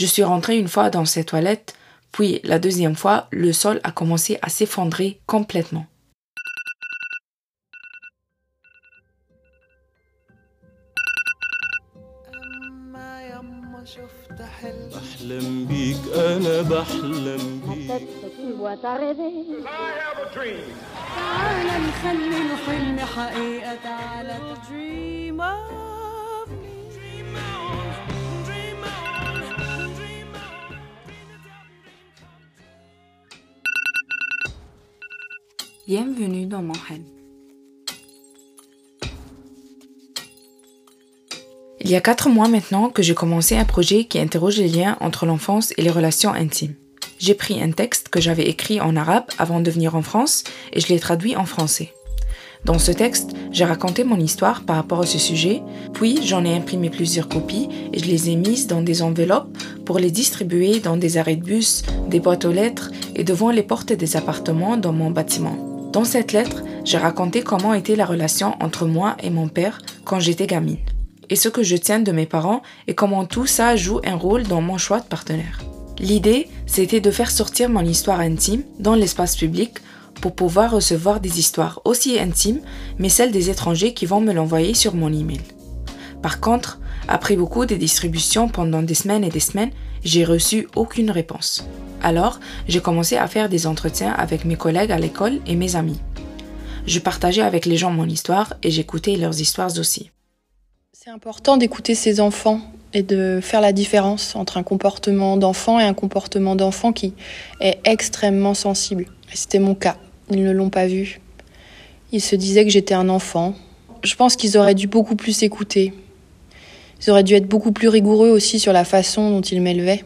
Je suis rentrée une fois dans ces toilettes, puis la deuxième fois, le sol a commencé à s'effondrer complètement. Bienvenue dans mon rêve. Il y a quatre mois maintenant que j'ai commencé un projet qui interroge les liens entre l'enfance et les relations intimes. J'ai pris un texte que j'avais écrit en arabe avant de venir en France et je l'ai traduit en français. Dans ce texte, j'ai raconté mon histoire par rapport à ce sujet, puis j'en ai imprimé plusieurs copies et je les ai mises dans des enveloppes pour les distribuer dans des arrêts de bus, des boîtes aux lettres et devant les portes des appartements dans mon bâtiment. Dans cette lettre, j'ai raconté comment était la relation entre moi et mon père quand j'étais gamine, et ce que je tiens de mes parents et comment tout ça joue un rôle dans mon choix de partenaire. L'idée, c'était de faire sortir mon histoire intime dans l'espace public pour pouvoir recevoir des histoires aussi intimes, mais celles des étrangers qui vont me l'envoyer sur mon email. Par contre, après beaucoup de distributions pendant des semaines et des semaines, j'ai reçu aucune réponse. Alors, j'ai commencé à faire des entretiens avec mes collègues à l'école et mes amis. Je partageais avec les gens mon histoire et j'écoutais leurs histoires aussi. C'est important d'écouter ses enfants et de faire la différence entre un comportement d'enfant et un comportement d'enfant qui est extrêmement sensible. C'était mon cas. Ils ne l'ont pas vu. Ils se disaient que j'étais un enfant. Je pense qu'ils auraient dû beaucoup plus écouter. Ils auraient dû être beaucoup plus rigoureux aussi sur la façon dont ils m'élevaient.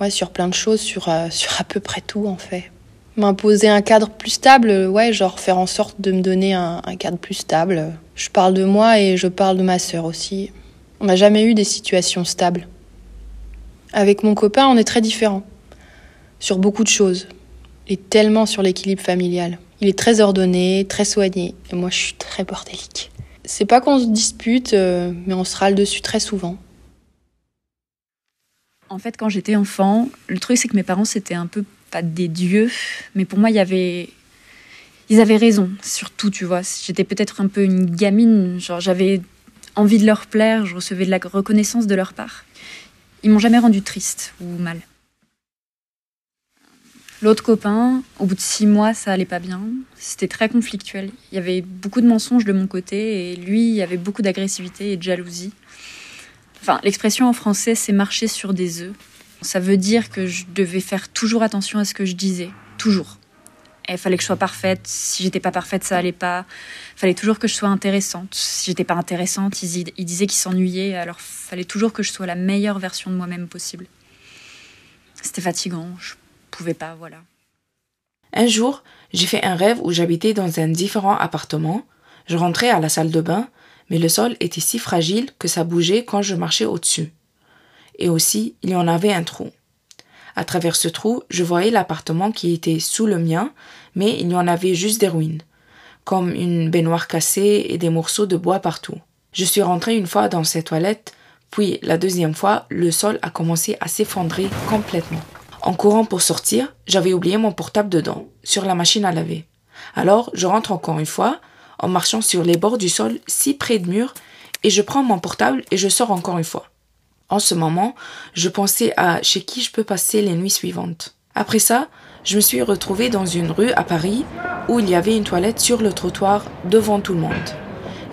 Ouais, sur plein de choses, sur, euh, sur à peu près tout en fait. M'imposer un cadre plus stable, ouais, genre faire en sorte de me donner un, un cadre plus stable. Je parle de moi et je parle de ma sœur aussi. On n'a jamais eu des situations stables. Avec mon copain, on est très différents. Sur beaucoup de choses. Et tellement sur l'équilibre familial. Il est très ordonné, très soigné. Et moi, je suis très bordélique. C'est pas qu'on se dispute, euh, mais on se râle dessus très souvent. En fait, quand j'étais enfant, le truc, c'est que mes parents, c'était un peu pas des dieux, mais pour moi, il y avait. Ils avaient raison, surtout, tu vois. J'étais peut-être un peu une gamine, genre j'avais envie de leur plaire, je recevais de la reconnaissance de leur part. Ils m'ont jamais rendu triste ou mal. L'autre copain, au bout de six mois, ça allait pas bien. C'était très conflictuel. Il y avait beaucoup de mensonges de mon côté et lui, il y avait beaucoup d'agressivité et de jalousie. Enfin, l'expression en français, c'est marcher sur des œufs. Ça veut dire que je devais faire toujours attention à ce que je disais, toujours. il fallait que je sois parfaite. Si j'étais pas parfaite, ça allait pas. Il fallait toujours que je sois intéressante. Si j'étais pas intéressante, ils, ils disaient qu'ils s'ennuyaient. Alors, il fallait toujours que je sois la meilleure version de moi-même possible. C'était fatigant. Je pas, voilà. Un jour, j'ai fait un rêve où j'habitais dans un différent appartement. Je rentrais à la salle de bain mais le sol était si fragile que ça bougeait quand je marchais au-dessus. Et aussi, il y en avait un trou. À travers ce trou, je voyais l'appartement qui était sous le mien, mais il y en avait juste des ruines, comme une baignoire cassée et des morceaux de bois partout. Je suis rentrée une fois dans ces toilettes, puis la deuxième fois, le sol a commencé à s'effondrer complètement. En courant pour sortir, j'avais oublié mon portable dedans, sur la machine à laver. Alors, je rentre encore une fois, en marchant sur les bords du sol si près de mur, et je prends mon portable et je sors encore une fois. En ce moment, je pensais à chez qui je peux passer les nuits suivantes. Après ça, je me suis retrouvée dans une rue à Paris où il y avait une toilette sur le trottoir devant tout le monde.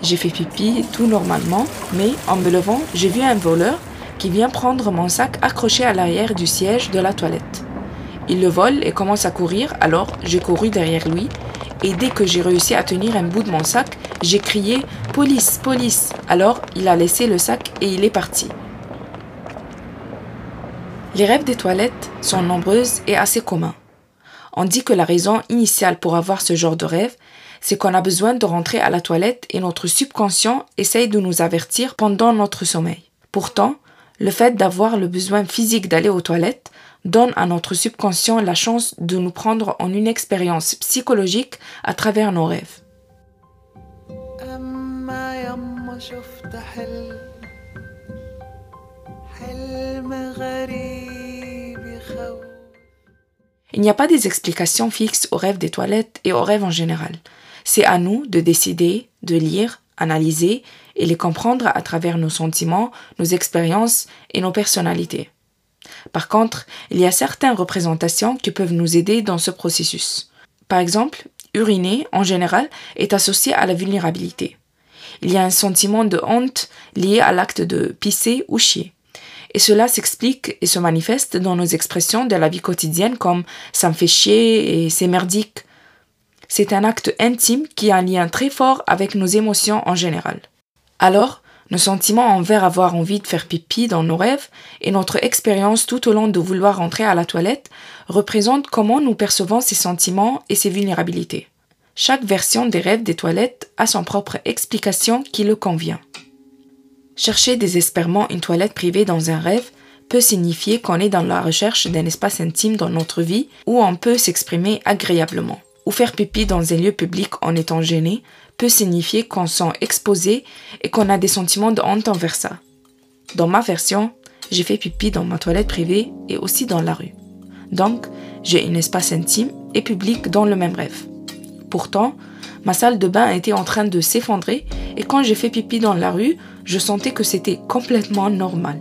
J'ai fait pipi tout normalement, mais en me levant, j'ai vu un voleur qui vient prendre mon sac accroché à l'arrière du siège de la toilette. Il le vole et commence à courir, alors j'ai couru derrière lui et dès que j'ai réussi à tenir un bout de mon sac, j'ai crié Police, police Alors il a laissé le sac et il est parti. Les rêves des toilettes sont nombreuses et assez communs. On dit que la raison initiale pour avoir ce genre de rêve, c'est qu'on a besoin de rentrer à la toilette et notre subconscient essaye de nous avertir pendant notre sommeil. Pourtant, le fait d'avoir le besoin physique d'aller aux toilettes donne à notre subconscient la chance de nous prendre en une expérience psychologique à travers nos rêves. Il n'y a pas des explications fixes aux rêves des toilettes et aux rêves en général. C'est à nous de décider, de lire, analyser et les comprendre à travers nos sentiments, nos expériences et nos personnalités. Par contre, il y a certaines représentations qui peuvent nous aider dans ce processus. Par exemple, uriner, en général, est associé à la vulnérabilité. Il y a un sentiment de honte lié à l'acte de pisser ou chier. Et cela s'explique et se manifeste dans nos expressions de la vie quotidienne comme ça me fait chier et c'est merdique. C'est un acte intime qui a un lien très fort avec nos émotions en général. Alors, nos sentiments envers avoir envie de faire pipi dans nos rêves et notre expérience tout au long de vouloir rentrer à la toilette représentent comment nous percevons ces sentiments et ces vulnérabilités. Chaque version des rêves des toilettes a son propre explication qui le convient. Chercher désespérément une toilette privée dans un rêve peut signifier qu'on est dans la recherche d'un espace intime dans notre vie où on peut s'exprimer agréablement. Ou faire pipi dans un lieu public en étant gêné peut signifier qu'on sent exposé et qu'on a des sentiments de honte envers ça. Dans ma version, j'ai fait pipi dans ma toilette privée et aussi dans la rue. Donc, j'ai un espace intime et public dans le même rêve. Pourtant, ma salle de bain était en train de s'effondrer et quand j'ai fait pipi dans la rue, je sentais que c'était complètement normal.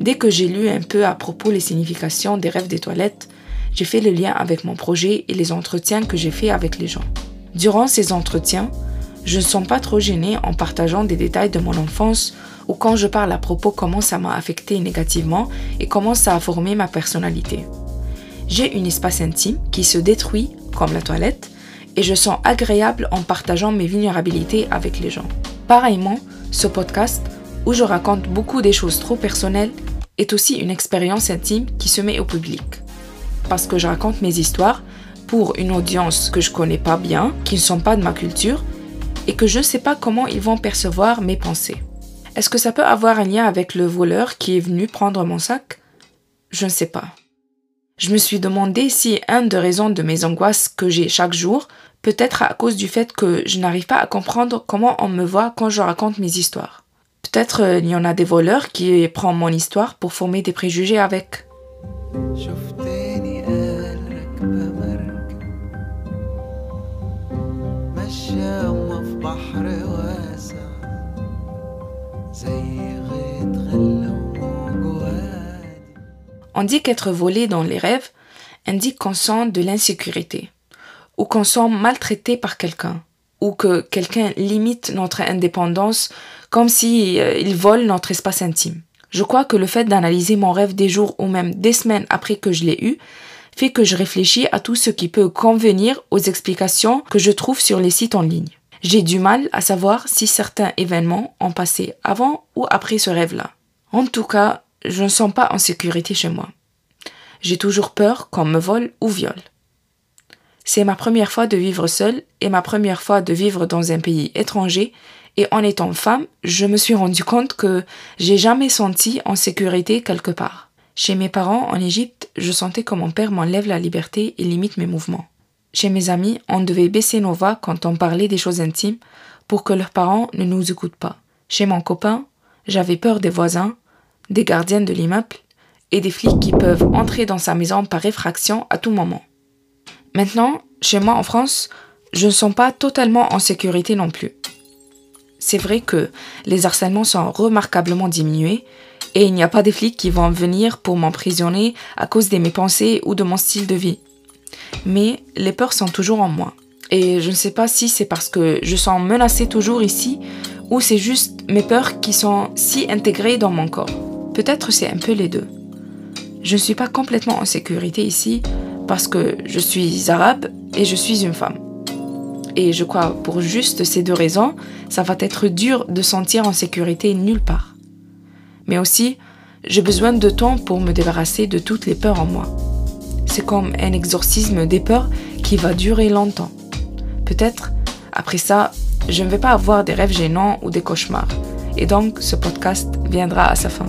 Dès que j'ai lu un peu à propos les significations des rêves des toilettes, j'ai fait le lien avec mon projet et les entretiens que j'ai faits avec les gens. Durant ces entretiens, je ne sens pas trop gênée en partageant des détails de mon enfance ou quand je parle à propos comment ça m'a affecté négativement et comment ça a formé ma personnalité. J'ai un espace intime qui se détruit comme la toilette et je sens agréable en partageant mes vulnérabilités avec les gens. Pareillement, ce podcast, où je raconte beaucoup des choses trop personnelles, est aussi une expérience intime qui se met au public. Parce que je raconte mes histoires pour une audience que je connais pas bien, qui ne sont pas de ma culture, et que je ne sais pas comment ils vont percevoir mes pensées. Est-ce que ça peut avoir un lien avec le voleur qui est venu prendre mon sac? Je ne sais pas. Je me suis demandé si une des raisons de mes angoisses que j'ai chaque jour peut être à cause du fait que je n'arrive pas à comprendre comment on me voit quand je raconte mes histoires. Peut-être euh, il y en a des voleurs qui prennent mon histoire pour former des préjugés avec. On dit qu'être volé dans les rêves indique qu'on sent de l'insécurité, ou qu'on sent maltraité par quelqu'un, ou que quelqu'un limite notre indépendance comme si euh, il vole notre espace intime. Je crois que le fait d'analyser mon rêve des jours ou même des semaines après que je l'ai eu fait que je réfléchis à tout ce qui peut convenir aux explications que je trouve sur les sites en ligne. J'ai du mal à savoir si certains événements ont passé avant ou après ce rêve-là. En tout cas, je ne sens pas en sécurité chez moi. J'ai toujours peur qu'on me vole ou viole. C'est ma première fois de vivre seule et ma première fois de vivre dans un pays étranger et en étant femme, je me suis rendu compte que j'ai jamais senti en sécurité quelque part. Chez mes parents en Égypte, je sentais que mon père m'enlève la liberté et limite mes mouvements. Chez mes amis, on devait baisser nos voix quand on parlait des choses intimes pour que leurs parents ne nous écoutent pas. Chez mon copain, j'avais peur des voisins, des gardiennes de l'immeuble et des flics qui peuvent entrer dans sa maison par effraction à tout moment. Maintenant, chez moi en France, je ne sens pas totalement en sécurité non plus. C'est vrai que les harcèlements sont remarquablement diminués et il n'y a pas des flics qui vont venir pour m'emprisonner à cause de mes pensées ou de mon style de vie. Mais les peurs sont toujours en moi. Et je ne sais pas si c'est parce que je sens menacée toujours ici ou c'est juste mes peurs qui sont si intégrées dans mon corps. Peut-être c'est un peu les deux. Je ne suis pas complètement en sécurité ici parce que je suis arabe et je suis une femme. Et je crois pour juste ces deux raisons, ça va être dur de sentir en sécurité nulle part. Mais aussi, j'ai besoin de temps pour me débarrasser de toutes les peurs en moi. C'est comme un exorcisme des peurs qui va durer longtemps. Peut-être, après ça, je ne vais pas avoir des rêves gênants ou des cauchemars. Et donc, ce podcast viendra à sa fin.